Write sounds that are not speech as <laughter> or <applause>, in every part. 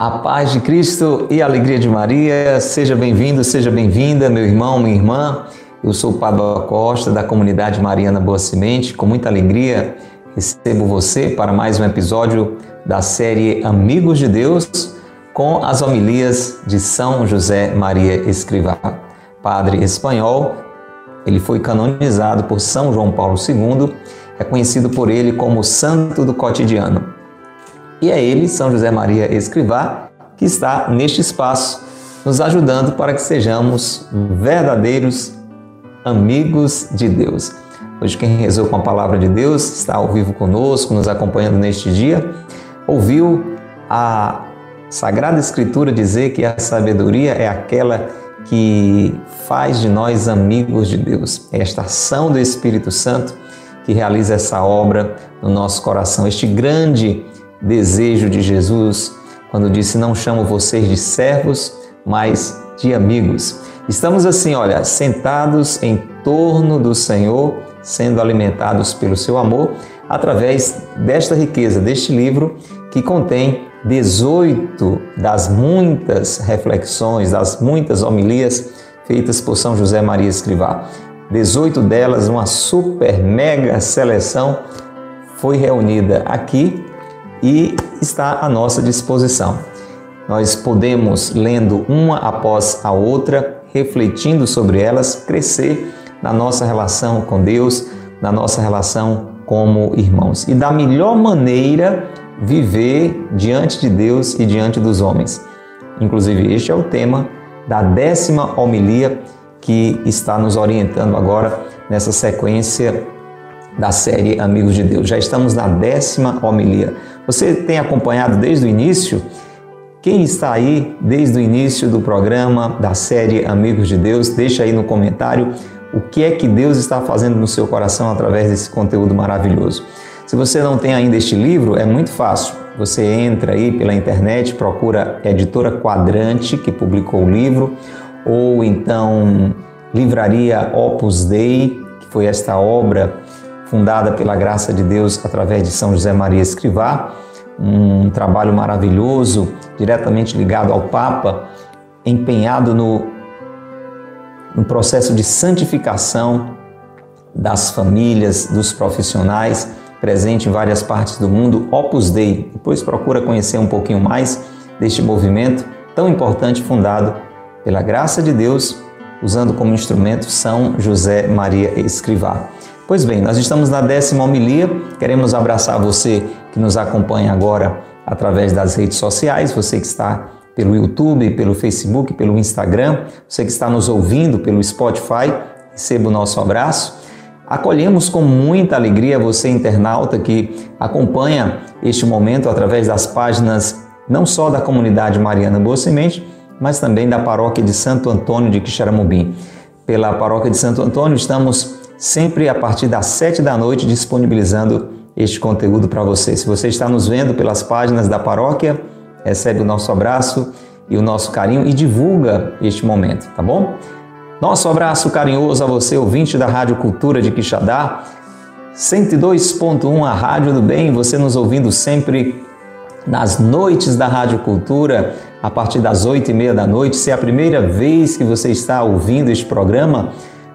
A paz de Cristo e a alegria de Maria, seja bem-vindo, seja bem-vinda, meu irmão, minha irmã. Eu sou o Pablo Costa, da comunidade Mariana Boa Semente. Com muita alegria recebo você para mais um episódio da série Amigos de Deus com as homilias de São José Maria Escrivá. Padre espanhol, ele foi canonizado por São João Paulo II, é conhecido por ele como Santo do Cotidiano. E é ele, São José Maria Escrivá, que está neste espaço, nos ajudando para que sejamos verdadeiros amigos de Deus. Hoje, quem rezou com a palavra de Deus está ao vivo conosco, nos acompanhando neste dia, ouviu a Sagrada Escritura dizer que a sabedoria é aquela que faz de nós amigos de Deus. É esta ação do Espírito Santo que realiza essa obra no nosso coração, este grande desejo de Jesus quando disse: Não chamo vocês de servos, mas de amigos. Estamos assim, olha, sentados em torno do Senhor, sendo alimentados pelo seu amor, através desta riqueza, deste livro que contém 18 das muitas reflexões, das muitas homilias feitas por São José Maria Escrivá. 18 delas, uma super mega seleção, foi reunida aqui e está à nossa disposição. Nós podemos, lendo uma após a outra, refletindo sobre elas, crescer na nossa relação com Deus, na nossa relação como irmãos. E da melhor maneira viver diante de Deus e diante dos homens. Inclusive, este é o tema da décima homilia que está nos orientando agora nessa sequência da série Amigos de Deus. Já estamos na décima homilia. Você tem acompanhado desde o início? Quem está aí desde o início do programa da série Amigos de Deus, deixa aí no comentário o que é que Deus está fazendo no seu coração através desse conteúdo maravilhoso. Se você não tem ainda este livro, é muito fácil. Você entra aí pela internet, procura editora Quadrante, que publicou o livro, ou então Livraria Opus Dei, que foi esta obra fundada pela graça de Deus através de São José Maria Escrivá, um trabalho maravilhoso, diretamente ligado ao Papa, empenhado no, no processo de santificação das famílias, dos profissionais, presente em várias partes do mundo, Opus Dei. Depois procura conhecer um pouquinho mais deste movimento tão importante fundado pela graça de Deus, usando como instrumento São José Maria Escrivá. Pois bem, nós estamos na décima homilia, queremos abraçar você que nos acompanha agora através das redes sociais, você que está pelo YouTube, pelo Facebook, pelo Instagram, você que está nos ouvindo pelo Spotify, receba o nosso abraço. Acolhemos com muita alegria você, internauta, que acompanha este momento através das páginas não só da comunidade Mariana Boa Semente, mas também da paróquia de Santo Antônio de Quixaramubim. Pela paróquia de Santo Antônio, estamos sempre a partir das sete da noite disponibilizando este conteúdo para você. Se você está nos vendo pelas páginas da paróquia, recebe o nosso abraço e o nosso carinho e divulga este momento, tá bom? Nosso abraço carinhoso a você, ouvinte da Rádio Cultura de Quixadá, 102.1 a Rádio do Bem, você nos ouvindo sempre nas noites da Rádio Cultura, a partir das oito e meia da noite. Se é a primeira vez que você está ouvindo este programa,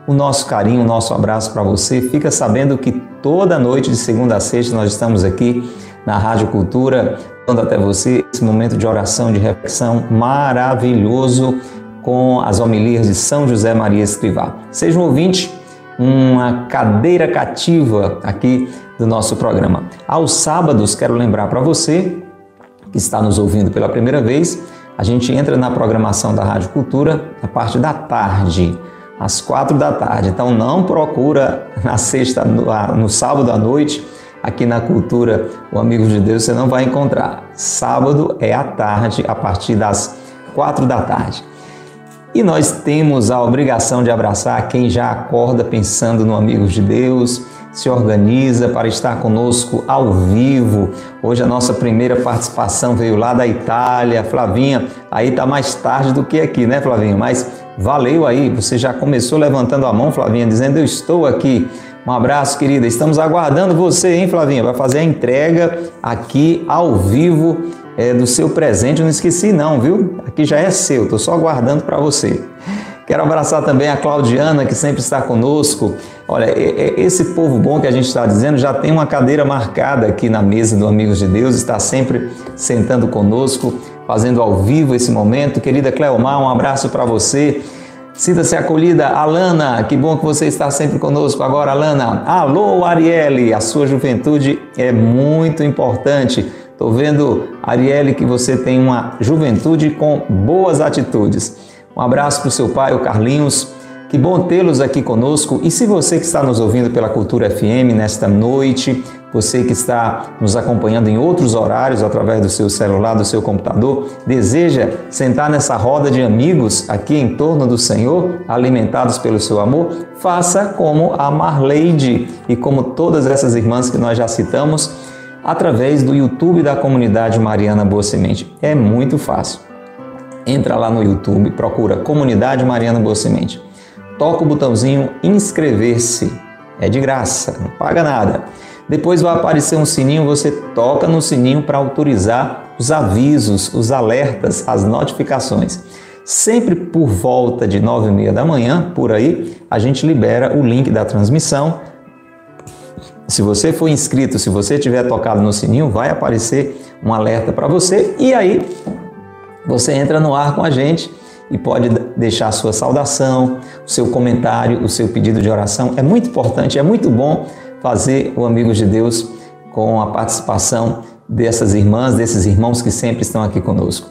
o nosso carinho, o nosso abraço para você. Fica sabendo que toda noite, de segunda a sexta, nós estamos aqui na Rádio Cultura, dando até você esse momento de oração, de reflexão maravilhoso com as homilias de São José Maria Escrivá. Seja um ouvinte, uma cadeira cativa aqui do nosso programa. Aos sábados, quero lembrar para você que está nos ouvindo pela primeira vez, a gente entra na programação da Rádio Cultura a parte da tarde às quatro da tarde. Então não procura na sexta, no, no sábado à noite, aqui na Cultura, o Amigo de Deus, você não vai encontrar. Sábado é à tarde, a partir das quatro da tarde. E nós temos a obrigação de abraçar quem já acorda pensando no Amigos de Deus, se organiza para estar conosco ao vivo. Hoje a nossa primeira participação veio lá da Itália. Flavinha, aí tá mais tarde do que aqui, né, Flavinha? Mas valeu aí, você já começou levantando a mão, Flavinha, dizendo eu estou aqui. Um abraço, querida. Estamos aguardando você, hein, Flavinha? Vai fazer a entrega aqui ao vivo é, do seu presente. Eu não esqueci, não, viu? Aqui já é seu, estou só aguardando para você. Quero abraçar também a Claudiana, que sempre está conosco. Olha, esse povo bom que a gente está dizendo já tem uma cadeira marcada aqui na mesa do Amigos de Deus, está sempre sentando conosco, fazendo ao vivo esse momento. Querida Cleomar, um abraço para você. Sinta-se acolhida. Alana, que bom que você está sempre conosco agora, Alana. Alô, Arielle, a sua juventude é muito importante. Estou vendo, Arielle, que você tem uma juventude com boas atitudes. Um abraço para o seu pai, o Carlinhos. Que bom tê-los aqui conosco. E se você que está nos ouvindo pela Cultura FM nesta noite, você que está nos acompanhando em outros horários através do seu celular, do seu computador, deseja sentar nessa roda de amigos aqui em torno do Senhor, alimentados pelo seu amor, faça como a Marleide e como todas essas irmãs que nós já citamos, através do YouTube da comunidade Mariana Boa Semente. É muito fácil entra lá no YouTube, procura Comunidade Mariana Boa Semente. Toca o botãozinho inscrever-se. É de graça, não paga nada. Depois vai aparecer um sininho, você toca no sininho para autorizar os avisos, os alertas, as notificações. Sempre por volta de nove e meia da manhã, por aí, a gente libera o link da transmissão. Se você for inscrito, se você tiver tocado no sininho, vai aparecer um alerta para você e aí você entra no ar com a gente e pode deixar sua saudação, o seu comentário, o seu pedido de oração. É muito importante, é muito bom fazer o Amigos de Deus com a participação dessas irmãs, desses irmãos que sempre estão aqui conosco.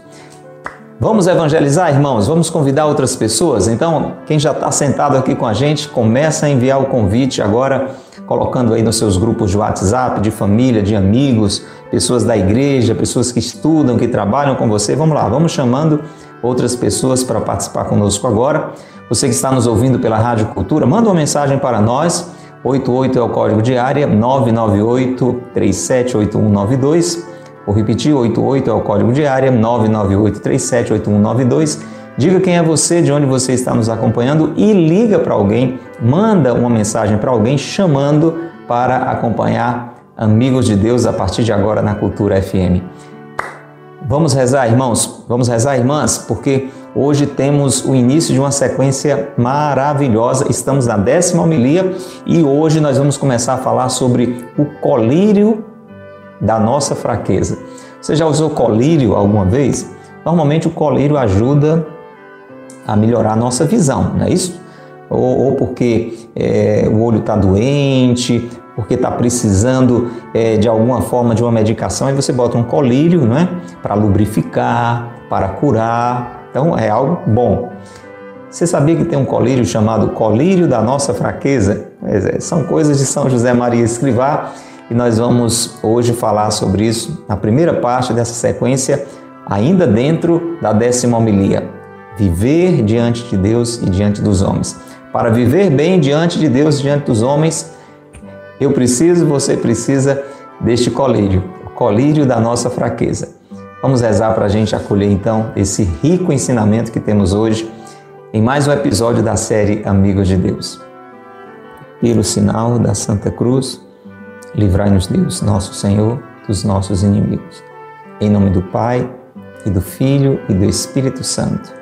Vamos evangelizar, irmãos? Vamos convidar outras pessoas? Então, quem já está sentado aqui com a gente, começa a enviar o convite agora, colocando aí nos seus grupos de WhatsApp, de família, de amigos, pessoas da igreja, pessoas que estudam, que trabalham com você. Vamos lá, vamos chamando outras pessoas para participar conosco agora. Você que está nos ouvindo pela Rádio Cultura, manda uma mensagem para nós. 88 é o código de área 998 378192 Vou repetir, 88 é o código de área, 998378192. Diga quem é você, de onde você está nos acompanhando e liga para alguém, manda uma mensagem para alguém chamando para acompanhar Amigos de Deus a partir de agora na Cultura FM. Vamos rezar, irmãos? Vamos rezar, irmãs? Porque hoje temos o início de uma sequência maravilhosa. Estamos na décima homilia e hoje nós vamos começar a falar sobre o colírio da nossa fraqueza. Você já usou colírio alguma vez? Normalmente o colírio ajuda a melhorar a nossa visão, não é isso? Ou, ou porque é, o olho está doente, porque está precisando é, de alguma forma de uma medicação, aí você bota um colírio, não é? Para lubrificar, para curar. Então é algo bom. Você sabia que tem um colírio chamado colírio da nossa fraqueza? É, são coisas de São José Maria Escrivá e nós vamos hoje falar sobre isso na primeira parte dessa sequência, ainda dentro da décima homilia. Viver diante de Deus e diante dos homens. Para viver bem diante de Deus e diante dos homens, eu preciso, você precisa deste colírio, o colírio da nossa fraqueza. Vamos rezar para a gente acolher então esse rico ensinamento que temos hoje em mais um episódio da série Amigos de Deus. Pelo sinal da Santa Cruz, Livrai-nos, Deus, nosso Senhor, dos nossos inimigos. Em nome do Pai, e do Filho e do Espírito Santo.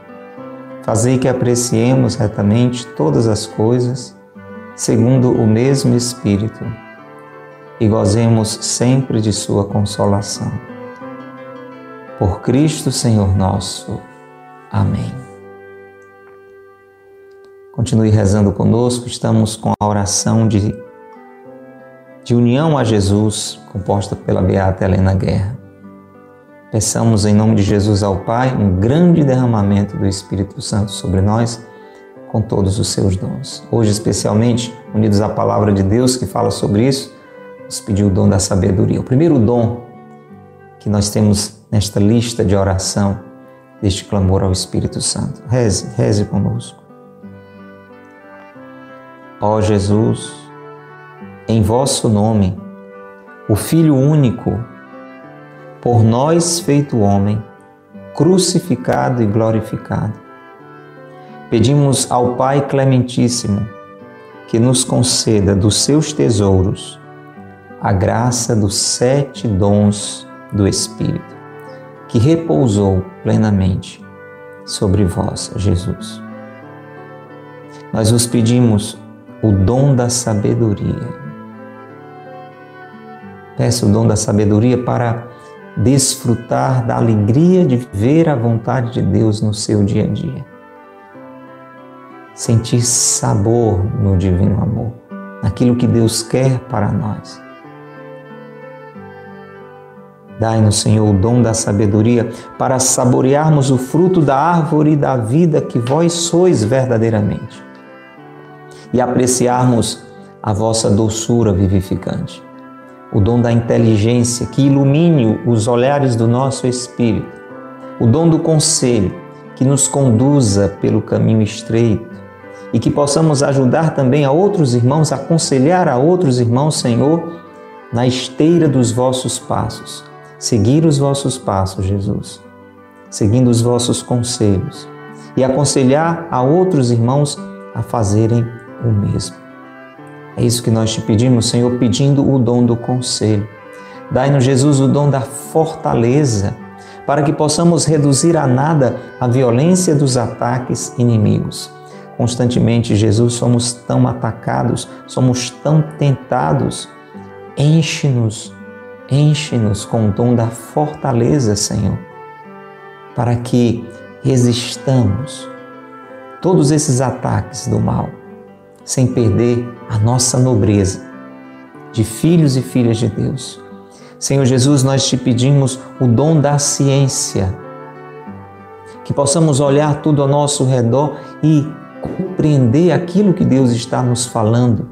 fazei que apreciemos retamente todas as coisas segundo o mesmo Espírito e gozemos sempre de Sua consolação. Por Cristo Senhor nosso. Amém. Continue rezando conosco, estamos com a oração de de união a Jesus, composta pela Beata Helena Guerra. Peçamos em nome de Jesus ao Pai um grande derramamento do Espírito Santo sobre nós, com todos os seus dons. Hoje, especialmente, unidos à palavra de Deus que fala sobre isso, nos pediu o dom da sabedoria. O primeiro dom que nós temos nesta lista de oração deste clamor ao Espírito Santo. Reze, reze conosco. Ó Jesus, em vosso nome, o Filho único, por nós feito homem, crucificado e glorificado. Pedimos ao Pai Clementíssimo que nos conceda dos seus tesouros a graça dos sete dons do Espírito, que repousou plenamente sobre vós, Jesus. Nós vos pedimos o dom da sabedoria. Peço o dom da sabedoria para desfrutar da alegria de ver a vontade de Deus no seu dia a dia. Sentir sabor no divino amor, naquilo que Deus quer para nós. Dai-nos, Senhor, o dom da sabedoria para saborearmos o fruto da árvore da vida que vós sois verdadeiramente e apreciarmos a vossa doçura vivificante o dom da inteligência que ilumine os olhares do nosso espírito, o dom do conselho que nos conduza pelo caminho estreito e que possamos ajudar também a outros irmãos, aconselhar a outros irmãos, Senhor, na esteira dos vossos passos. Seguir os vossos passos, Jesus, seguindo os vossos conselhos e aconselhar a outros irmãos a fazerem o mesmo. É isso que nós te pedimos, Senhor, pedindo o dom do conselho. Dai-nos, Jesus, o dom da fortaleza, para que possamos reduzir a nada a violência dos ataques inimigos. Constantemente, Jesus, somos tão atacados, somos tão tentados. Enche-nos, enche-nos com o dom da fortaleza, Senhor, para que resistamos todos esses ataques do mal sem perder a nossa nobreza de filhos e filhas de Deus. Senhor Jesus, nós te pedimos o dom da ciência, que possamos olhar tudo ao nosso redor e compreender aquilo que Deus está nos falando,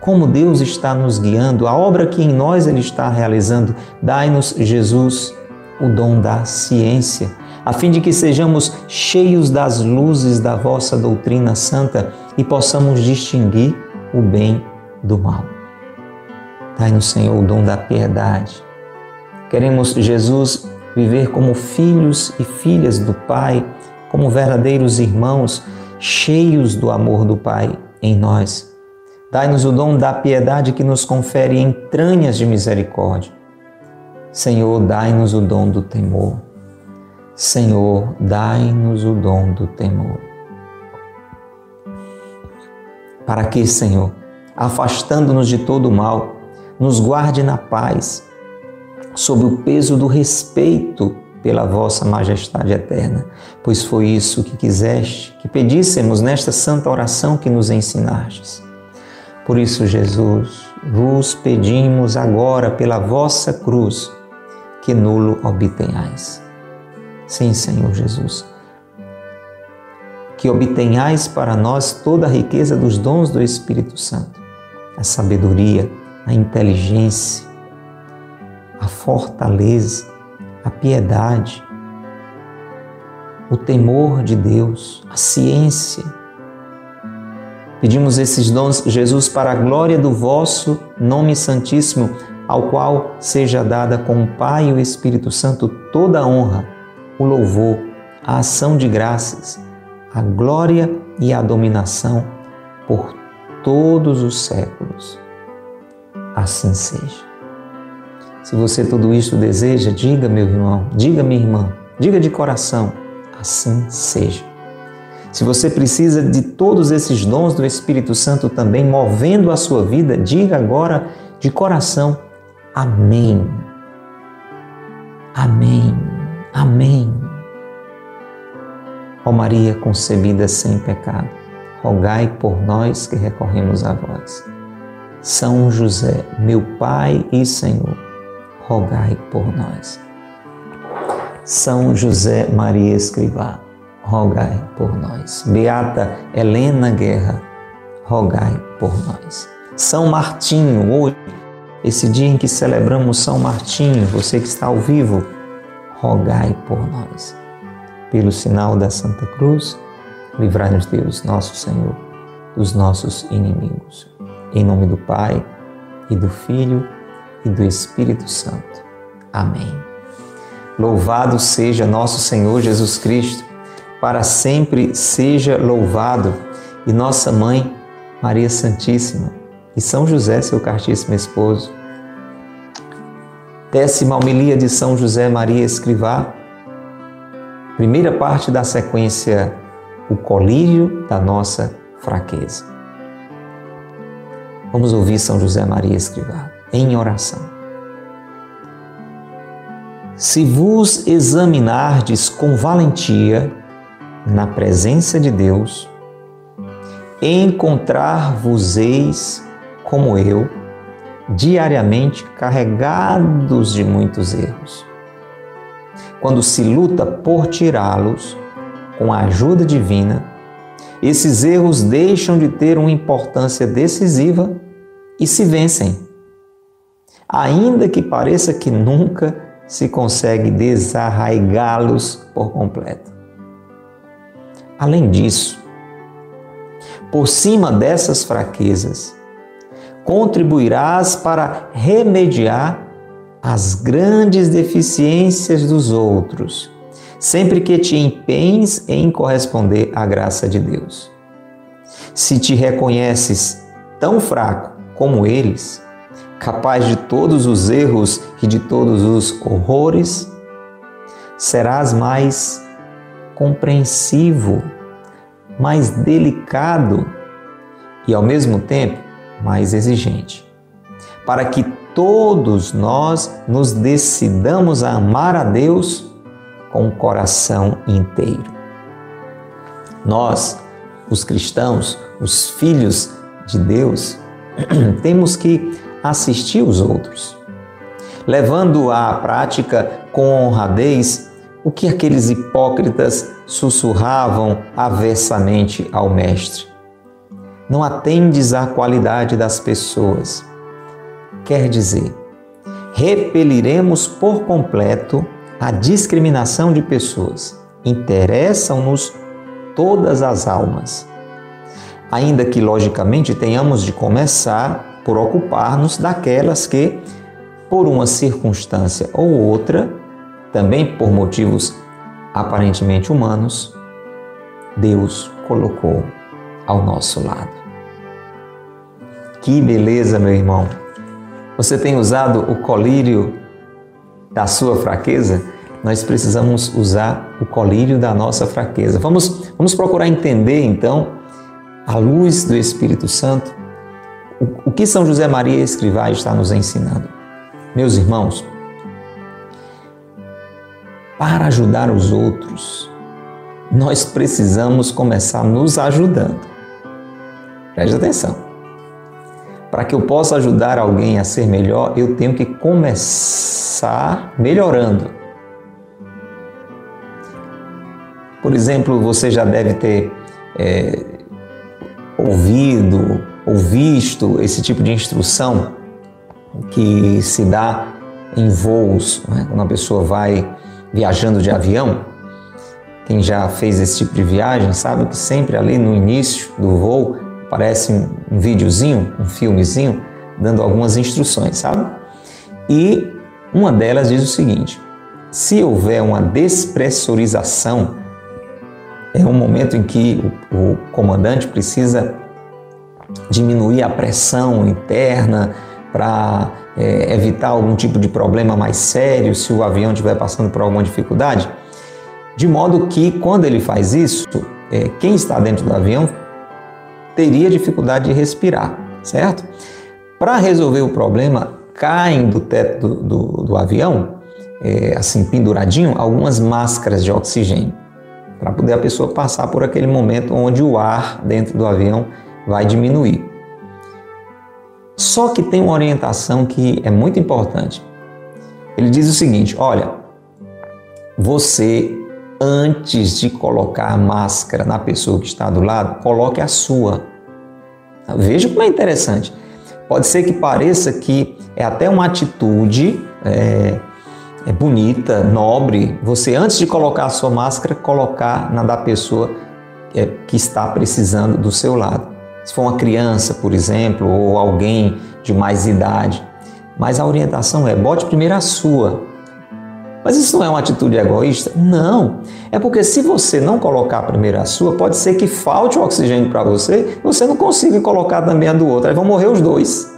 como Deus está nos guiando, a obra que em nós Ele está realizando. Dai-nos, Jesus, o dom da ciência a fim de que sejamos cheios das luzes da vossa doutrina santa e possamos distinguir o bem do mal. Dai-nos, Senhor, o dom da piedade. Queremos, Jesus, viver como filhos e filhas do Pai, como verdadeiros irmãos, cheios do amor do Pai em nós. Dai-nos o dom da piedade que nos confere entranhas de misericórdia. Senhor, dai-nos o dom do temor. Senhor, dai-nos o dom do temor. Para que, Senhor, afastando-nos de todo o mal, nos guarde na paz, sob o peso do respeito pela vossa majestade eterna, pois foi isso que quiseste, que pedíssemos nesta santa oração que nos ensinastes. Por isso, Jesus, vos pedimos agora pela vossa cruz, que nulo obtenhais. Sim, Senhor Jesus. Que obtenhais para nós toda a riqueza dos dons do Espírito Santo, a sabedoria, a inteligência, a fortaleza, a piedade, o temor de Deus, a ciência. Pedimos esses dons, Jesus, para a glória do vosso nome santíssimo, ao qual seja dada com o Pai e o Espírito Santo toda a honra o louvor, a ação de graças, a glória e a dominação por todos os séculos. Assim seja. Se você tudo isso deseja, diga, meu irmão, diga, minha irmã, diga de coração, assim seja. Se você precisa de todos esses dons do Espírito Santo também movendo a sua vida, diga agora de coração, Amém. Amém. Amém. Ó Maria concebida sem pecado, rogai por nós que recorremos a vós. São José, meu Pai e Senhor, rogai por nós. São José Maria Escrivá, rogai por nós. Beata Helena Guerra, rogai por nós. São Martinho, hoje, esse dia em que celebramos São Martinho, você que está ao vivo, rogai por nós. Pelo sinal da Santa Cruz, livrai-nos Deus, nosso Senhor, dos nossos inimigos. Em nome do Pai, e do Filho, e do Espírito Santo. Amém. Louvado seja nosso Senhor Jesus Cristo, para sempre seja louvado, e nossa mãe, Maria Santíssima, e São José, seu cartíssimo esposo. Décima homilia de São José Maria Escrivá, primeira parte da sequência, o colírio da nossa fraqueza. Vamos ouvir São José Maria Escrivá em oração. Se vos examinardes com valentia na presença de Deus, encontrar-vos-eis como eu, diariamente carregados de muitos erros. Quando se luta por tirá-los com a ajuda divina, esses erros deixam de ter uma importância decisiva e se vencem. Ainda que pareça que nunca se consegue desarraigá-los por completo. Além disso, por cima dessas fraquezas, contribuirás para remediar as grandes deficiências dos outros, sempre que te empenhes em corresponder à graça de Deus. Se te reconheces tão fraco como eles, capaz de todos os erros e de todos os horrores, serás mais compreensivo, mais delicado e, ao mesmo tempo, mais exigente, para que todos nós nos decidamos a amar a Deus com o coração inteiro. Nós, os cristãos, os filhos de Deus, <clears throat> temos que assistir os outros, levando à prática com honradez o que aqueles hipócritas sussurravam aversamente ao Mestre. Não atendes à qualidade das pessoas. Quer dizer, repeliremos por completo a discriminação de pessoas. Interessam-nos todas as almas. Ainda que, logicamente, tenhamos de começar por ocupar-nos daquelas que, por uma circunstância ou outra, também por motivos aparentemente humanos, Deus colocou ao nosso lado. Que beleza, meu irmão! Você tem usado o colírio da sua fraqueza? Nós precisamos usar o colírio da nossa fraqueza. Vamos, vamos procurar entender então, à luz do Espírito Santo, o, o que São José Maria Escrivá está nos ensinando. Meus irmãos, para ajudar os outros, nós precisamos começar nos ajudando. Preste atenção. Para que eu possa ajudar alguém a ser melhor, eu tenho que começar melhorando. Por exemplo, você já deve ter é, ouvido ou visto esse tipo de instrução que se dá em voos, né? quando a pessoa vai viajando de avião. Quem já fez esse tipo de viagem sabe que sempre ali no início do voo aparece um, videozinho, um filmezinho, dando algumas instruções, sabe? E uma delas diz o seguinte: se houver uma despressurização, é um momento em que o, o comandante precisa diminuir a pressão interna para é, evitar algum tipo de problema mais sério se o avião estiver passando por alguma dificuldade. De modo que, quando ele faz isso, é, quem está dentro do avião teria dificuldade de respirar, certo? Para resolver o problema, caem do teto do, do, do avião, é, assim, penduradinho, algumas máscaras de oxigênio, para poder a pessoa passar por aquele momento onde o ar dentro do avião vai diminuir. Só que tem uma orientação que é muito importante. Ele diz o seguinte: olha, você antes de colocar a máscara na pessoa que está do lado, coloque a sua. Veja como é interessante. Pode ser que pareça que é até uma atitude é, é bonita, nobre, você antes de colocar a sua máscara, colocar na da pessoa é, que está precisando do seu lado. Se for uma criança, por exemplo, ou alguém de mais idade. Mas a orientação é: bote primeiro a sua. Mas isso não é uma atitude egoísta? Não. É porque se você não colocar primeiro a sua, pode ser que falte o oxigênio para você você não consiga colocar também a do outro. Aí vão morrer os dois.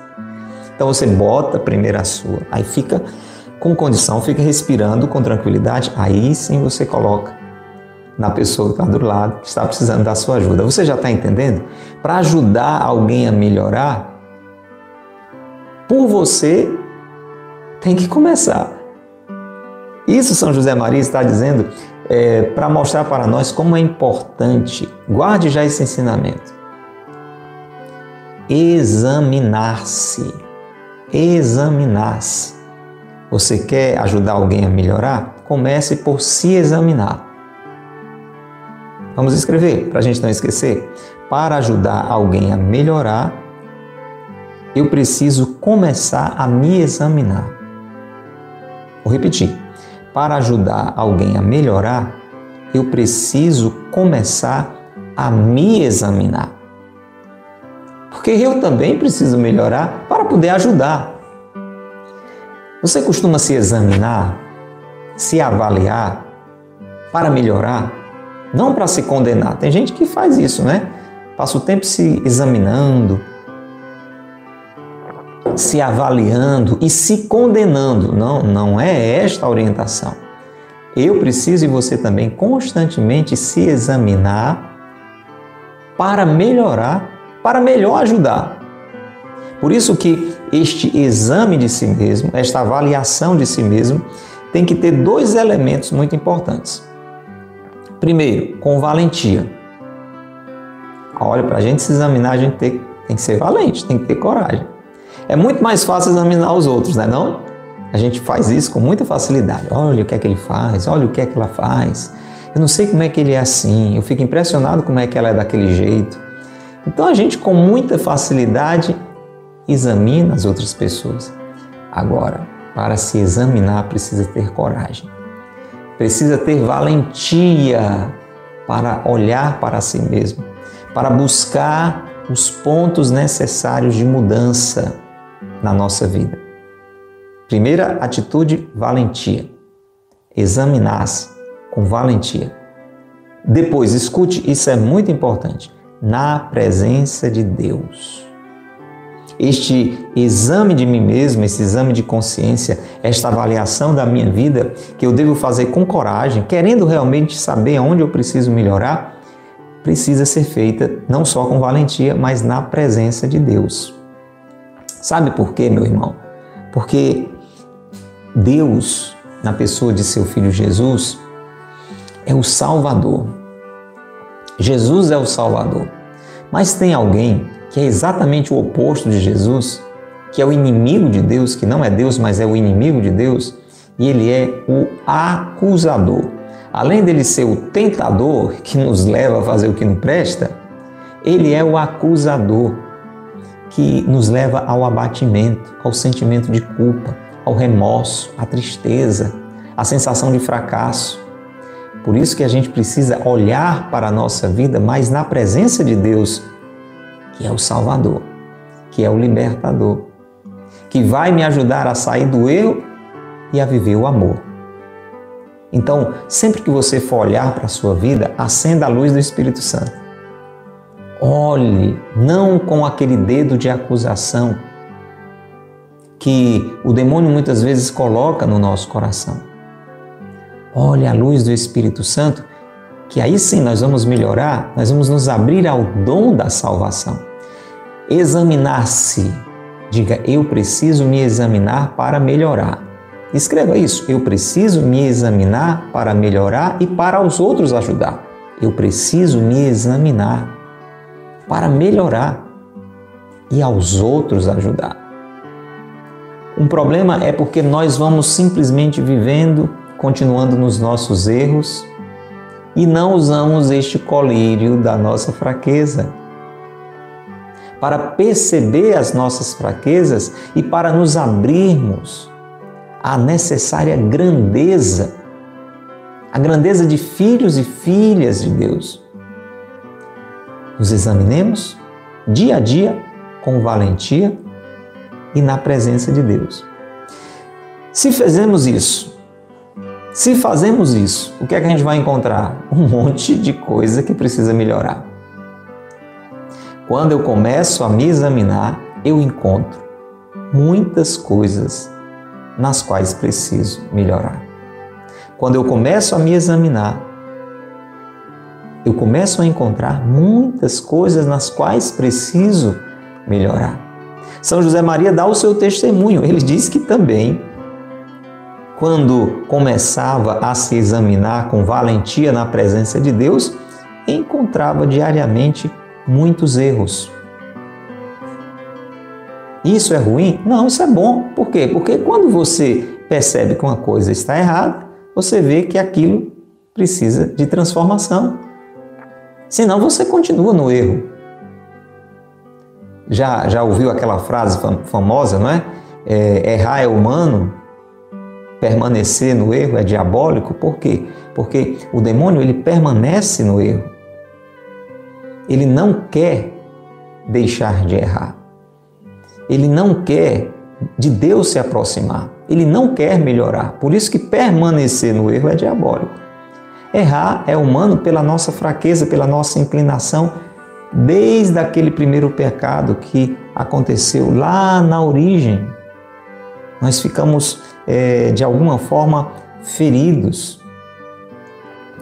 Então você bota primeiro a sua. Aí fica com condição, fica respirando com tranquilidade. Aí sim você coloca na pessoa que está do lado, que está precisando da sua ajuda. Você já está entendendo? Para ajudar alguém a melhorar, por você tem que começar. Isso São José Maria está dizendo é, para mostrar para nós como é importante, guarde já esse ensinamento, examinar-se. Examinar-se. Você quer ajudar alguém a melhorar? Comece por se examinar. Vamos escrever para a gente não esquecer. Para ajudar alguém a melhorar, eu preciso começar a me examinar. Vou repetir. Para ajudar alguém a melhorar, eu preciso começar a me examinar. Porque eu também preciso melhorar para poder ajudar. Você costuma se examinar, se avaliar para melhorar? não para se condenar. Tem gente que faz isso, né? Passa o tempo se examinando, se avaliando e se condenando. Não, não é esta a orientação. Eu preciso e você também constantemente se examinar para melhorar, para melhor ajudar. Por isso que este exame de si mesmo, esta avaliação de si mesmo, tem que ter dois elementos muito importantes. Primeiro, com valentia. Olha, para a gente se examinar, a gente tem, tem que ser valente, tem que ter coragem. É muito mais fácil examinar os outros, não é não? A gente faz isso com muita facilidade. Olha o que é que ele faz, olha o que é que ela faz. Eu não sei como é que ele é assim, eu fico impressionado como é que ela é daquele jeito. Então a gente com muita facilidade examina as outras pessoas. Agora, para se examinar precisa ter coragem precisa ter valentia para olhar para si mesmo, para buscar os pontos necessários de mudança na nossa vida. Primeira atitude, valentia. Examinar-se com valentia. Depois, escute, isso é muito importante, na presença de Deus este exame de mim mesmo, esse exame de consciência, esta avaliação da minha vida que eu devo fazer com coragem, querendo realmente saber onde eu preciso melhorar, precisa ser feita não só com valentia, mas na presença de Deus. Sabe por quê, meu irmão? Porque Deus, na pessoa de seu filho Jesus, é o Salvador. Jesus é o Salvador. Mas tem alguém que é exatamente o oposto de Jesus, que é o inimigo de Deus, que não é Deus, mas é o inimigo de Deus, e ele é o acusador. Além dele ser o tentador que nos leva a fazer o que não presta, ele é o acusador que nos leva ao abatimento, ao sentimento de culpa, ao remorso, à tristeza, à sensação de fracasso. Por isso que a gente precisa olhar para a nossa vida, mas na presença de Deus, que é o Salvador, que é o libertador, que vai me ajudar a sair do erro e a viver o amor. Então, sempre que você for olhar para a sua vida, acenda a luz do Espírito Santo. Olhe, não com aquele dedo de acusação que o demônio muitas vezes coloca no nosso coração. Olhe a luz do Espírito Santo que aí sim nós vamos melhorar, nós vamos nos abrir ao dom da salvação. Examinar-se. Diga, eu preciso me examinar para melhorar. Escreva isso. Eu preciso me examinar para melhorar e para os outros ajudar. Eu preciso me examinar para melhorar. e aos outros ajudar. Um problema é porque nós vamos simplesmente vivendo, continuando nos nossos erros e não usamos este colírio da nossa fraqueza para perceber as nossas fraquezas e para nos abrirmos à necessária grandeza, a grandeza de filhos e filhas de Deus. Nos examinemos dia a dia com valentia e na presença de Deus. Se fizermos isso, se fazemos isso, o que é que a gente vai encontrar? Um monte de coisa que precisa melhorar. Quando eu começo a me examinar, eu encontro muitas coisas nas quais preciso melhorar. Quando eu começo a me examinar, eu começo a encontrar muitas coisas nas quais preciso melhorar. São José Maria dá o seu testemunho. Ele diz que também, quando começava a se examinar com valentia na presença de Deus, encontrava diariamente muitos erros. Isso é ruim? Não, isso é bom. Por quê? Porque quando você percebe que uma coisa está errada, você vê que aquilo precisa de transformação. Senão você continua no erro. Já, já ouviu aquela frase famosa, não é? é? Errar é humano, permanecer no erro é diabólico. Por quê? Porque o demônio ele permanece no erro ele não quer deixar de errar. Ele não quer de Deus se aproximar. Ele não quer melhorar. Por isso que permanecer no erro é diabólico. Errar é humano pela nossa fraqueza, pela nossa inclinação, desde aquele primeiro pecado que aconteceu lá na origem. Nós ficamos, é, de alguma forma, feridos.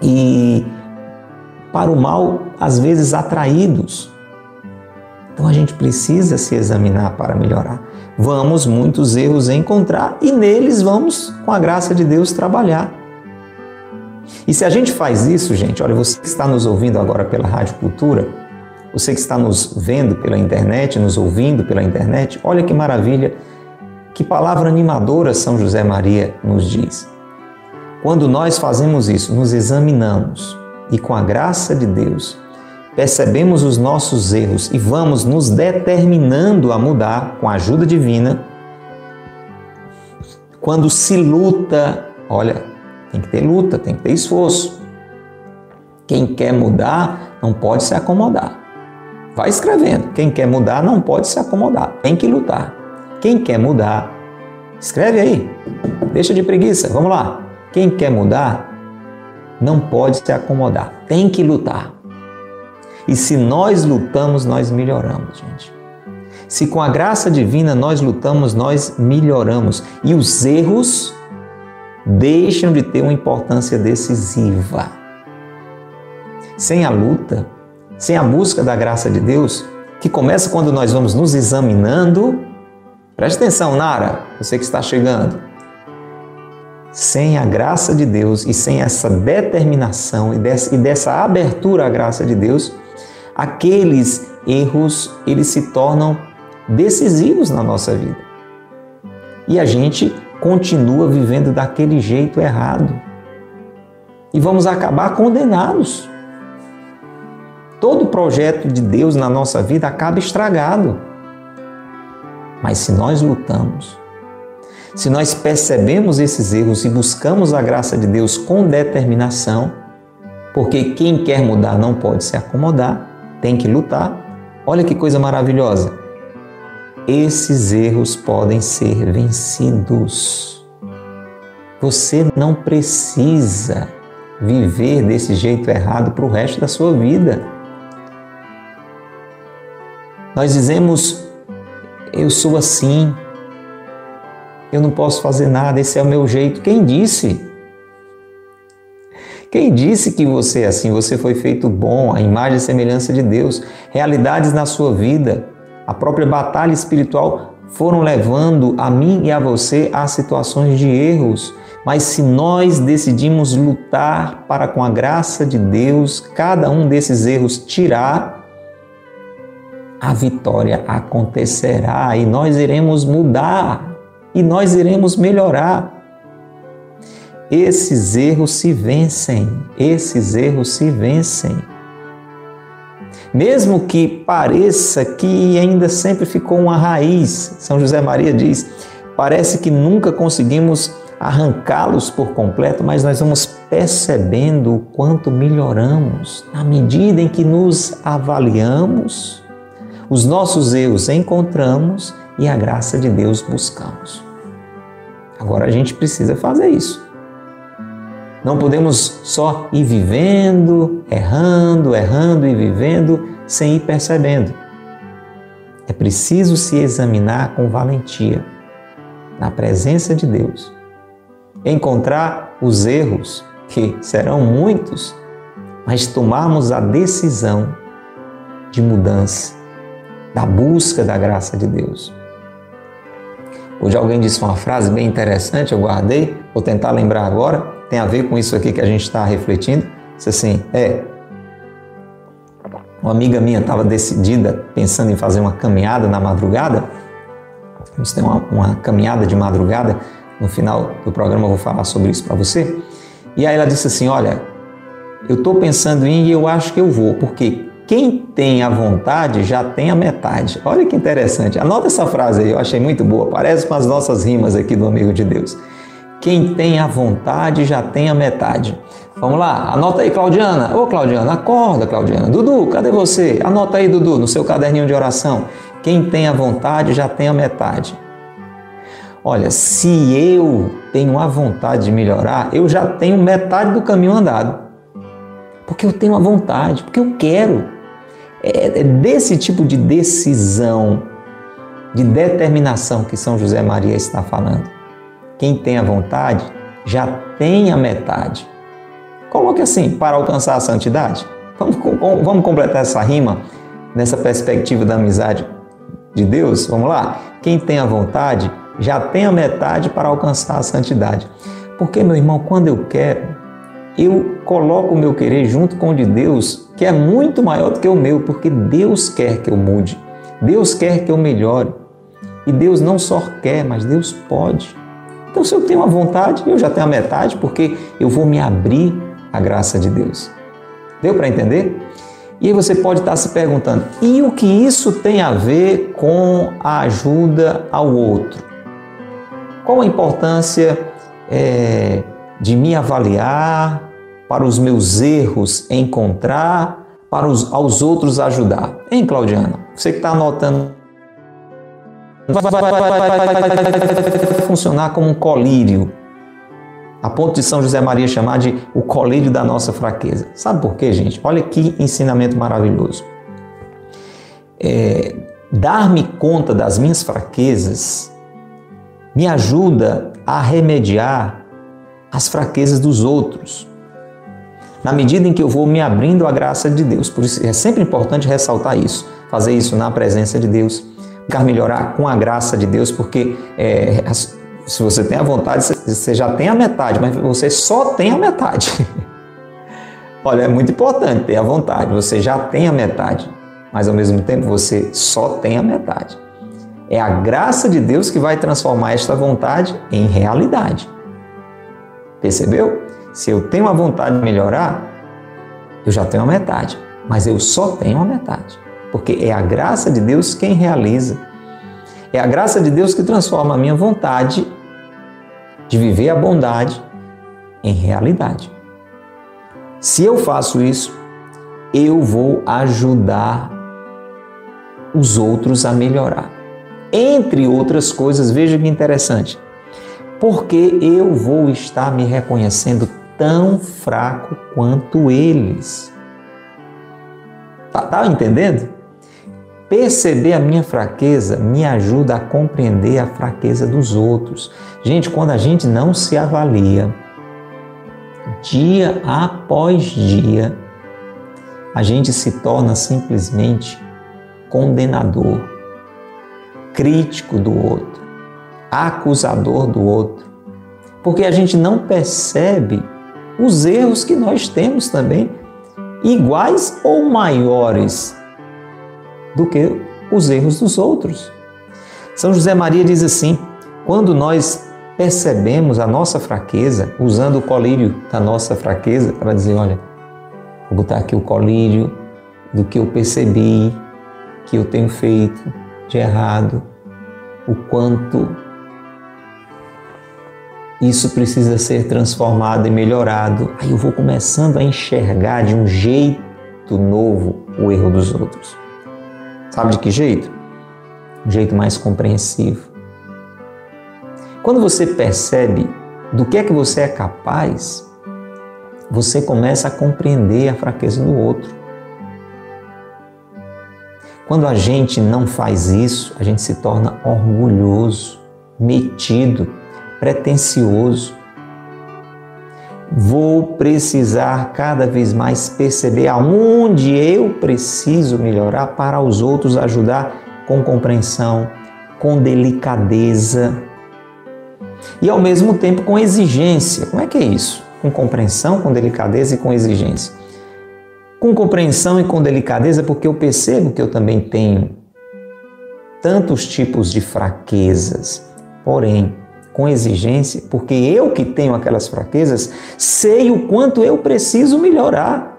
E para o mal, às vezes atraídos. Então a gente precisa se examinar para melhorar. Vamos muitos erros encontrar e neles vamos, com a graça de Deus, trabalhar. E se a gente faz isso, gente, olha, você que está nos ouvindo agora pela Rádio Cultura, você que está nos vendo pela internet, nos ouvindo pela internet, olha que maravilha, que palavra animadora São José Maria nos diz. Quando nós fazemos isso, nos examinamos, e com a graça de Deus, percebemos os nossos erros e vamos nos determinando a mudar com a ajuda divina. Quando se luta, olha, tem que ter luta, tem que ter esforço. Quem quer mudar não pode se acomodar. Vai escrevendo. Quem quer mudar não pode se acomodar. Tem que lutar. Quem quer mudar, escreve aí. Deixa de preguiça. Vamos lá. Quem quer mudar não pode se acomodar, tem que lutar. E se nós lutamos, nós melhoramos, gente. Se com a graça divina nós lutamos, nós melhoramos. E os erros deixam de ter uma importância decisiva. Sem a luta, sem a busca da graça de Deus, que começa quando nós vamos nos examinando. Preste atenção, Nara, você que está chegando sem a graça de Deus e sem essa determinação e dessa, abertura à graça de Deus, aqueles erros eles se tornam decisivos na nossa vida. E a gente continua vivendo daquele jeito errado. E vamos acabar condenados. Todo projeto de Deus na nossa vida acaba estragado. Mas se nós lutamos, se nós percebemos esses erros e buscamos a graça de Deus com determinação, porque quem quer mudar não pode se acomodar, tem que lutar. Olha que coisa maravilhosa. Esses erros podem ser vencidos. Você não precisa viver desse jeito errado para o resto da sua vida. Nós dizemos, eu sou assim, eu não posso fazer nada, esse é o meu jeito. Quem disse? Quem disse que você é assim? Você foi feito bom, a imagem e semelhança de Deus. Realidades na sua vida, a própria batalha espiritual foram levando a mim e a você a situações de erros. Mas se nós decidimos lutar para, com a graça de Deus, cada um desses erros tirar, a vitória acontecerá e nós iremos mudar e nós iremos melhorar. Esses erros se vencem, esses erros se vencem. Mesmo que pareça que ainda sempre ficou uma raiz, São José Maria diz, parece que nunca conseguimos arrancá-los por completo, mas nós vamos percebendo o quanto melhoramos na medida em que nos avaliamos, os nossos erros encontramos e a graça de Deus buscamos. Agora a gente precisa fazer isso. Não podemos só ir vivendo, errando, errando e vivendo sem ir percebendo. É preciso se examinar com valentia, na presença de Deus, encontrar os erros, que serão muitos, mas tomarmos a decisão de mudança, da busca da graça de Deus. Hoje alguém disse uma frase bem interessante, eu guardei, vou tentar lembrar agora tem a ver com isso aqui que a gente está refletindo. Disse assim, é, uma amiga minha estava decidida, pensando em fazer uma caminhada na madrugada. Gente tem uma, uma caminhada de madrugada. No final do programa eu vou falar sobre isso para você. E aí ela disse assim: Olha, eu estou pensando em e eu acho que eu vou, porque quem tem a vontade já tem a metade. Olha que interessante. Anota essa frase aí, eu achei muito boa. Parece com as nossas rimas aqui do Amigo de Deus. Quem tem a vontade já tem a metade. Vamos lá, anota aí, Claudiana. Ô, Claudiana, acorda, Claudiana. Dudu, cadê você? Anota aí, Dudu, no seu caderninho de oração. Quem tem a vontade já tem a metade. Olha, se eu tenho a vontade de melhorar, eu já tenho metade do caminho andado. Porque eu tenho a vontade, porque eu quero. É, é desse tipo de decisão, de determinação que São José Maria está falando. Quem tem a vontade já tem a metade. Coloque assim, para alcançar a santidade. Vamos, vamos completar essa rima nessa perspectiva da amizade de Deus? Vamos lá? Quem tem a vontade já tem a metade para alcançar a santidade. Porque, meu irmão, quando eu quero, eu coloco o meu querer junto com o de Deus, que é muito maior do que o meu, porque Deus quer que eu mude, Deus quer que eu melhore. E Deus não só quer, mas Deus pode. Então, se eu tenho uma vontade, eu já tenho a metade, porque eu vou me abrir à graça de Deus. Deu para entender? E aí você pode estar se perguntando: e o que isso tem a ver com a ajuda ao outro? Qual a importância é, de me avaliar, para os meus erros encontrar, para os, aos outros ajudar? Hein, Claudiana? Você que está anotando vai, funcionar como um colírio. A ponto de São José Maria chamar de o colírio da nossa fraqueza. Sabe por quê, gente? Olha que ensinamento maravilhoso. É, Dar-me conta das minhas fraquezas me ajuda a remediar as fraquezas dos outros. Na medida em que eu vou me abrindo à graça de Deus. Por isso é sempre importante ressaltar isso. Fazer isso na presença de Deus buscar melhorar com a graça de Deus, porque é, se você tem a vontade, você já tem a metade, mas você só tem a metade. <laughs> Olha, é muito importante ter a vontade, você já tem a metade, mas ao mesmo tempo você só tem a metade. É a graça de Deus que vai transformar esta vontade em realidade. Percebeu? Se eu tenho a vontade de melhorar, eu já tenho a metade, mas eu só tenho a metade porque é a graça de Deus quem realiza. É a graça de Deus que transforma a minha vontade de viver a bondade em realidade. Se eu faço isso, eu vou ajudar os outros a melhorar. Entre outras coisas, veja que interessante, porque eu vou estar me reconhecendo tão fraco quanto eles. Tá, tá entendendo? Perceber a minha fraqueza me ajuda a compreender a fraqueza dos outros. Gente, quando a gente não se avalia, dia após dia, a gente se torna simplesmente condenador, crítico do outro, acusador do outro, porque a gente não percebe os erros que nós temos também, iguais ou maiores do que os erros dos outros. São José Maria diz assim: quando nós percebemos a nossa fraqueza, usando o colírio da nossa fraqueza para dizer: olha, vou botar aqui o colírio do que eu percebi que eu tenho feito de errado, o quanto isso precisa ser transformado e melhorado. Aí eu vou começando a enxergar de um jeito novo o erro dos outros. Sabe de que jeito? Um jeito mais compreensivo. Quando você percebe do que é que você é capaz, você começa a compreender a fraqueza do outro. Quando a gente não faz isso, a gente se torna orgulhoso, metido, pretensioso. Vou precisar cada vez mais perceber aonde eu preciso melhorar para os outros ajudar com compreensão, com delicadeza e ao mesmo tempo com exigência. Como é que é isso? Com compreensão, com delicadeza e com exigência. Com compreensão e com delicadeza, porque eu percebo que eu também tenho tantos tipos de fraquezas, porém, com exigência, porque eu que tenho aquelas fraquezas, sei o quanto eu preciso melhorar.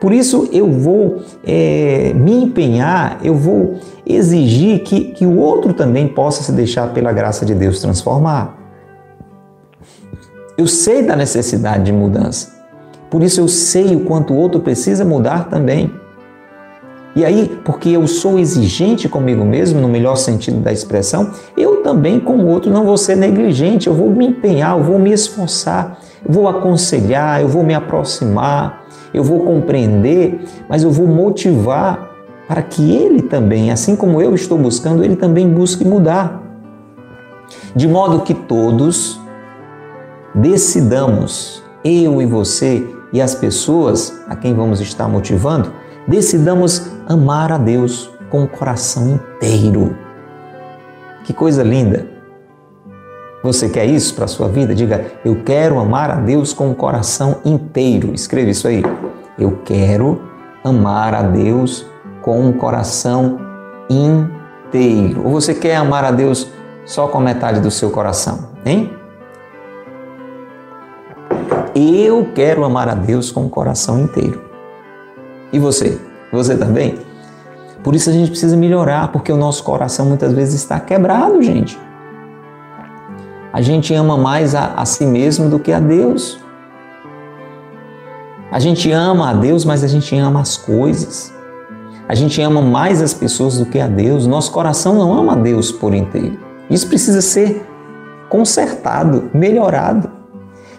Por isso eu vou é, me empenhar, eu vou exigir que, que o outro também possa se deixar pela graça de Deus transformar. Eu sei da necessidade de mudança. Por isso eu sei o quanto o outro precisa mudar também. E aí, porque eu sou exigente comigo mesmo, no melhor sentido da expressão, eu também com o outro não vou ser negligente, eu vou me empenhar, eu vou me esforçar, eu vou aconselhar, eu vou me aproximar, eu vou compreender, mas eu vou motivar para que ele também, assim como eu estou buscando, ele também busque mudar. De modo que todos decidamos, eu e você e as pessoas a quem vamos estar motivando, decidamos amar a Deus com o coração inteiro. Que coisa linda! Você quer isso para a sua vida? Diga, eu quero amar a Deus com o coração inteiro. Escreva isso aí. Eu quero amar a Deus com um coração inteiro. Ou você quer amar a Deus só com metade do seu coração, hein? Eu quero amar a Deus com o coração inteiro. E você? Você também? Por isso a gente precisa melhorar, porque o nosso coração muitas vezes está quebrado, gente. A gente ama mais a, a si mesmo do que a Deus. A gente ama a Deus, mas a gente ama as coisas. A gente ama mais as pessoas do que a Deus. Nosso coração não ama a Deus por inteiro. Isso precisa ser consertado, melhorado.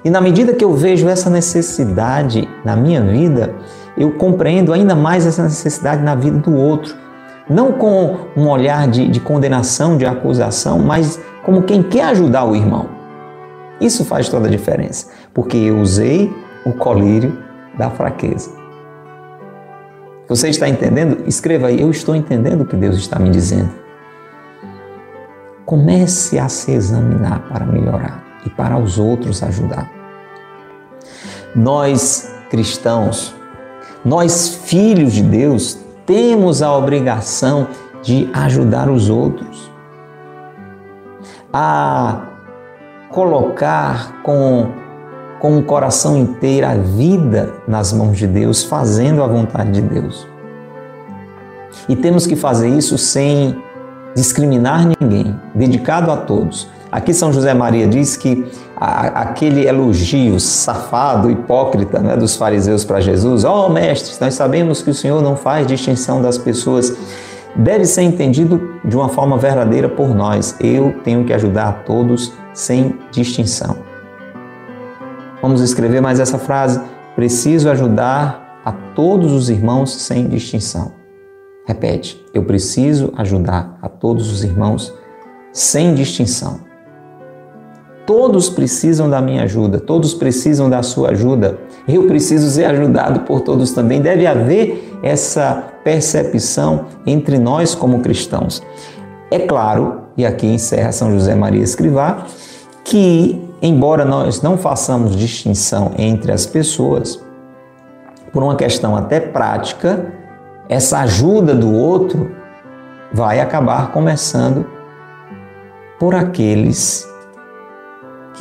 E na medida que eu vejo essa necessidade na minha vida, eu compreendo ainda mais essa necessidade na vida do outro. Não com um olhar de, de condenação, de acusação, mas como quem quer ajudar o irmão. Isso faz toda a diferença, porque eu usei o colírio da fraqueza. Você está entendendo? Escreva aí, eu estou entendendo o que Deus está me dizendo. Comece a se examinar para melhorar e para os outros ajudar. Nós cristãos, nós filhos de Deus, temos a obrigação de ajudar os outros a colocar com com o coração inteiro a vida nas mãos de Deus, fazendo a vontade de Deus. E temos que fazer isso sem discriminar ninguém, dedicado a todos. Aqui São José Maria diz que a, aquele elogio safado, hipócrita né, dos fariseus para Jesus, ó oh, mestres, nós sabemos que o Senhor não faz distinção das pessoas, deve ser entendido de uma forma verdadeira por nós. Eu tenho que ajudar a todos sem distinção. Vamos escrever mais essa frase: preciso ajudar a todos os irmãos sem distinção. Repete: eu preciso ajudar a todos os irmãos sem distinção. Todos precisam da minha ajuda, todos precisam da sua ajuda. Eu preciso ser ajudado por todos também. Deve haver essa percepção entre nós como cristãos. É claro, e aqui encerra São José Maria Escrivá, que embora nós não façamos distinção entre as pessoas, por uma questão até prática, essa ajuda do outro vai acabar começando por aqueles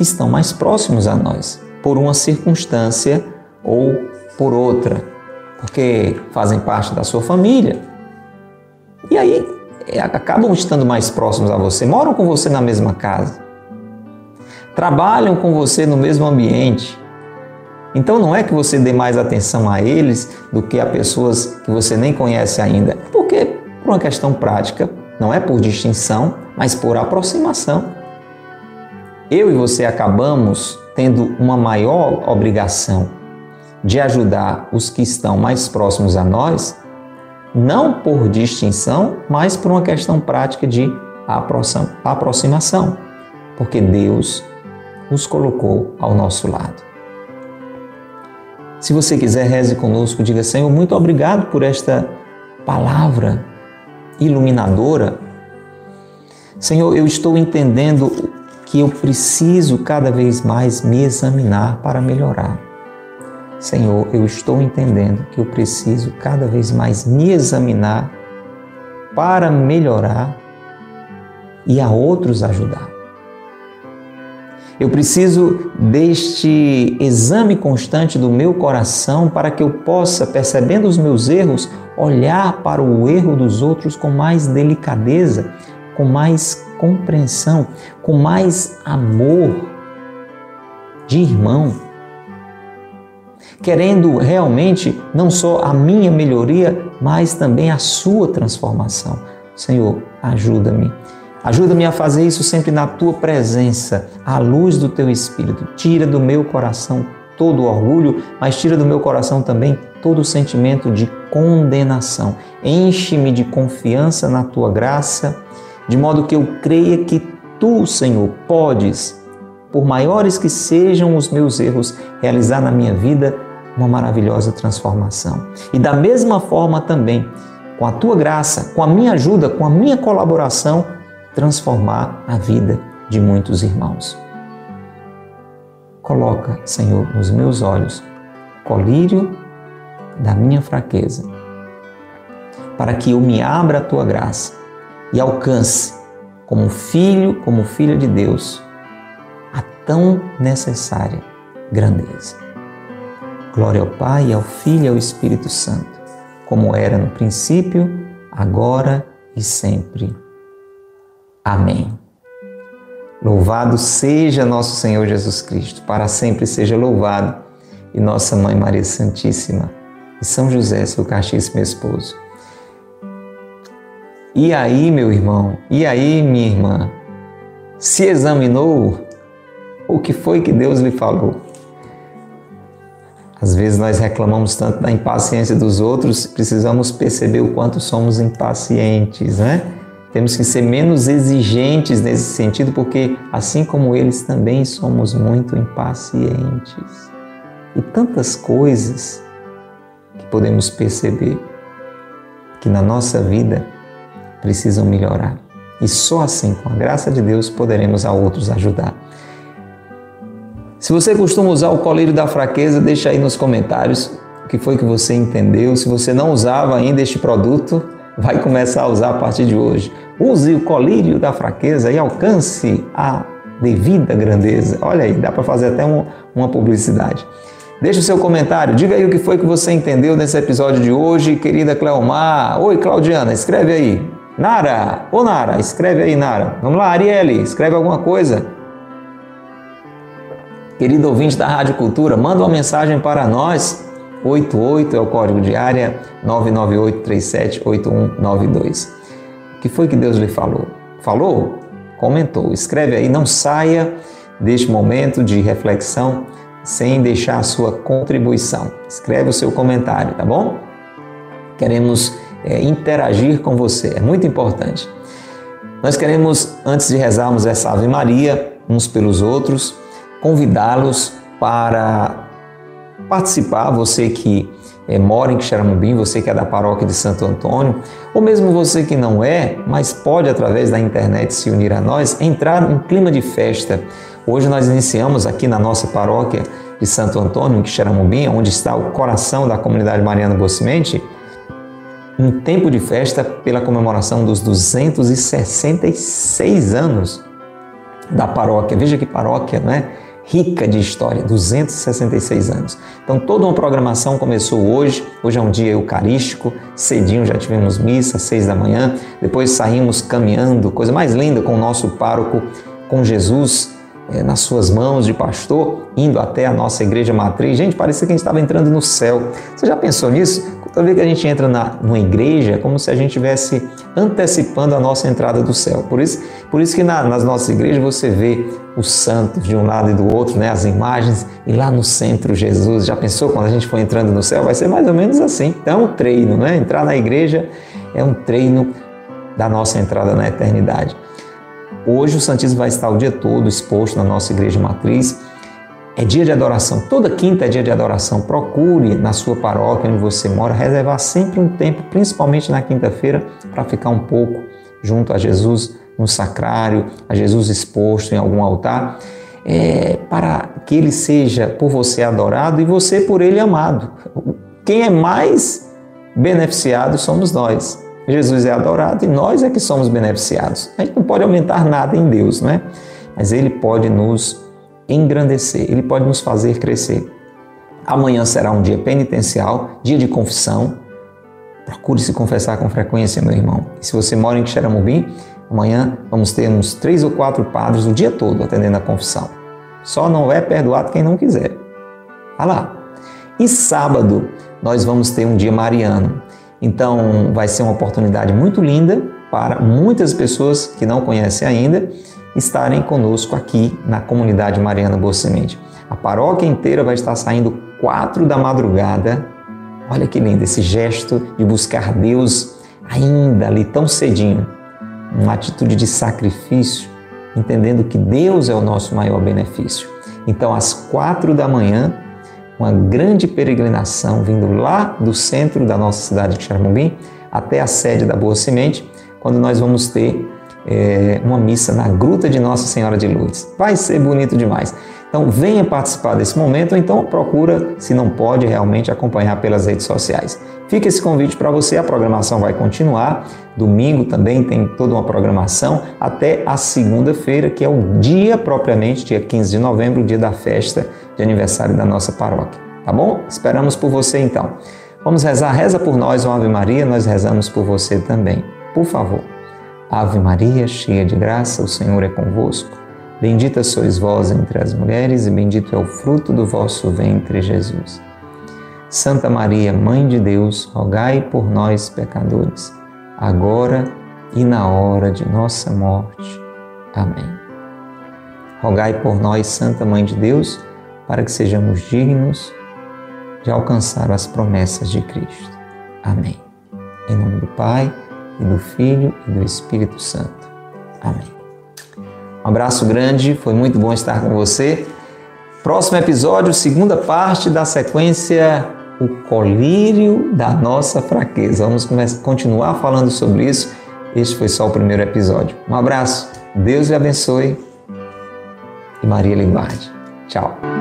que estão mais próximos a nós, por uma circunstância ou por outra, porque fazem parte da sua família. E aí é, acabam estando mais próximos a você, moram com você na mesma casa, trabalham com você no mesmo ambiente. Então não é que você dê mais atenção a eles do que a pessoas que você nem conhece ainda, porque por uma questão prática, não é por distinção, mas por aproximação. Eu e você acabamos tendo uma maior obrigação de ajudar os que estão mais próximos a nós, não por distinção, mas por uma questão prática de aproximação, porque Deus os colocou ao nosso lado. Se você quiser, reze conosco, diga: Senhor, muito obrigado por esta palavra iluminadora. Senhor, eu estou entendendo que eu preciso cada vez mais me examinar para melhorar. Senhor, eu estou entendendo que eu preciso cada vez mais me examinar para melhorar e a outros ajudar. Eu preciso deste exame constante do meu coração para que eu possa, percebendo os meus erros, olhar para o erro dos outros com mais delicadeza, com mais compreensão, com mais amor de irmão. Querendo realmente não só a minha melhoria, mas também a sua transformação. Senhor, ajuda-me Ajuda-me a fazer isso sempre na tua presença, à luz do teu espírito. Tira do meu coração todo o orgulho, mas tira do meu coração também todo o sentimento de condenação. Enche-me de confiança na tua graça, de modo que eu creia que tu, Senhor, podes, por maiores que sejam os meus erros, realizar na minha vida uma maravilhosa transformação. E da mesma forma também, com a tua graça, com a minha ajuda, com a minha colaboração, transformar a vida de muitos irmãos. Coloca, Senhor, nos meus olhos colírio da minha fraqueza, para que eu me abra a tua graça e alcance, como filho, como filha de Deus, a tão necessária grandeza. Glória ao Pai, ao Filho e ao Espírito Santo, como era no princípio, agora e sempre. Amém. Louvado seja nosso Senhor Jesus Cristo, para sempre seja louvado, e nossa Mãe Maria Santíssima, e São José, seu castíssimo esposo. E aí, meu irmão, e aí, minha irmã, se examinou o que foi que Deus lhe falou? Às vezes nós reclamamos tanto da impaciência dos outros, precisamos perceber o quanto somos impacientes, né? Temos que ser menos exigentes nesse sentido, porque assim como eles também somos muito impacientes. E tantas coisas que podemos perceber que na nossa vida precisam melhorar. E só assim, com a graça de Deus, poderemos a outros ajudar. Se você costuma usar o colírio da fraqueza, deixa aí nos comentários o que foi que você entendeu. Se você não usava ainda este produto, vai começar a usar a partir de hoje. Use o colírio da fraqueza e alcance a devida grandeza. Olha aí, dá para fazer até um, uma publicidade. Deixe o seu comentário, diga aí o que foi que você entendeu nesse episódio de hoje, querida Cleomar. Oi, Claudiana, escreve aí. Nara, ô Nara, escreve aí, Nara. Vamos lá, Arielle, escreve alguma coisa. Querido ouvinte da Rádio Cultura, manda uma mensagem para nós. 88 é o código de área 998378192. O que foi que Deus lhe falou? Falou? Comentou. Escreve aí, não saia deste momento de reflexão sem deixar a sua contribuição. Escreve o seu comentário, tá bom? Queremos é, interagir com você, é muito importante. Nós queremos, antes de rezarmos essa Ave Maria, uns pelos outros, convidá-los para participar, você que é, mora em Quixeramobim, você que é da paróquia de Santo Antônio, ou mesmo você que não é, mas pode através da internet se unir a nós, entrar em clima de festa. Hoje nós iniciamos aqui na nossa paróquia de Santo Antônio, em Quixeramobim, onde está o coração da comunidade Mariana Bocimente, um tempo de festa pela comemoração dos 266 anos da paróquia. Veja que paróquia, né? Rica de história, 266 anos. Então, toda uma programação começou hoje. Hoje é um dia eucarístico, cedinho já tivemos missa, seis da manhã. Depois saímos caminhando, coisa mais linda, com o nosso pároco, com Jesus é, nas suas mãos de pastor, indo até a nossa igreja matriz. Gente, parecia que a gente estava entrando no céu. Você já pensou nisso? Toda vez que a gente entra na, numa igreja, é como se a gente estivesse antecipando a nossa entrada do céu. Por isso, por isso que na, nas nossas igrejas você vê os santos de um lado e do outro, né, as imagens, e lá no centro Jesus. Já pensou quando a gente for entrando no céu? Vai ser mais ou menos assim. Então é um treino, né? Entrar na igreja é um treino da nossa entrada na eternidade. Hoje o Santíssimo vai estar o dia todo exposto na nossa igreja matriz é dia de adoração. Toda quinta é dia de adoração. Procure na sua paróquia onde você mora reservar sempre um tempo, principalmente na quinta-feira, para ficar um pouco junto a Jesus no sacrário, a Jesus exposto em algum altar, é, para que ele seja por você adorado e você por ele amado. Quem é mais beneficiado somos nós. Jesus é adorado e nós é que somos beneficiados. A gente não pode aumentar nada em Deus, né? Mas ele pode nos engrandecer, ele pode nos fazer crescer. Amanhã será um dia penitencial, dia de confissão. Procure se confessar com frequência, meu irmão. E se você mora em Xeramubim, amanhã vamos ter uns três ou quatro padres o dia todo atendendo a confissão. Só não é perdoado quem não quiser. Vá lá. E sábado nós vamos ter um dia mariano. Então vai ser uma oportunidade muito linda para muitas pessoas que não conhecem ainda estarem conosco aqui na comunidade Mariana Boa Semente. A paróquia inteira vai estar saindo quatro da madrugada. Olha que lindo esse gesto de buscar Deus ainda ali tão cedinho. Uma atitude de sacrifício, entendendo que Deus é o nosso maior benefício. Então, às quatro da manhã, uma grande peregrinação vindo lá do centro da nossa cidade de Xaramubim até a sede da Boa Semente, quando nós vamos ter é, uma missa na Gruta de Nossa Senhora de Lourdes. Vai ser bonito demais. Então venha participar desse momento ou então procura, se não pode, realmente acompanhar pelas redes sociais. Fica esse convite para você, a programação vai continuar. Domingo também tem toda uma programação até a segunda-feira, que é o dia propriamente, dia 15 de novembro, dia da festa de aniversário da nossa paróquia. Tá bom? Esperamos por você então. Vamos rezar, reza por nós, Ave Maria, nós rezamos por você também. Por favor. Ave Maria, cheia de graça, o Senhor é convosco. Bendita sois vós entre as mulheres, e bendito é o fruto do vosso ventre, Jesus. Santa Maria, Mãe de Deus, rogai por nós, pecadores, agora e na hora de nossa morte. Amém. Rogai por nós, Santa Mãe de Deus, para que sejamos dignos de alcançar as promessas de Cristo. Amém. Em nome do Pai, e do Filho e do Espírito Santo. Amém. Um abraço grande, foi muito bom estar com você. Próximo episódio, segunda parte da sequência O Colírio da Nossa Fraqueza. Vamos continuar falando sobre isso. Este foi só o primeiro episódio. Um abraço, Deus lhe abençoe e Maria lhe. Tchau.